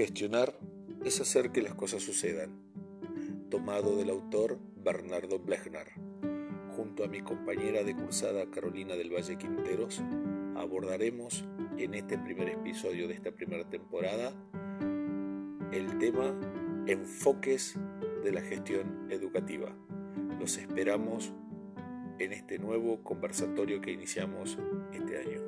Gestionar es hacer que las cosas sucedan. Tomado del autor Bernardo Blechner. Junto a mi compañera de cursada Carolina del Valle Quinteros, abordaremos en este primer episodio de esta primera temporada el tema enfoques de la gestión educativa. Los esperamos en este nuevo conversatorio que iniciamos este año.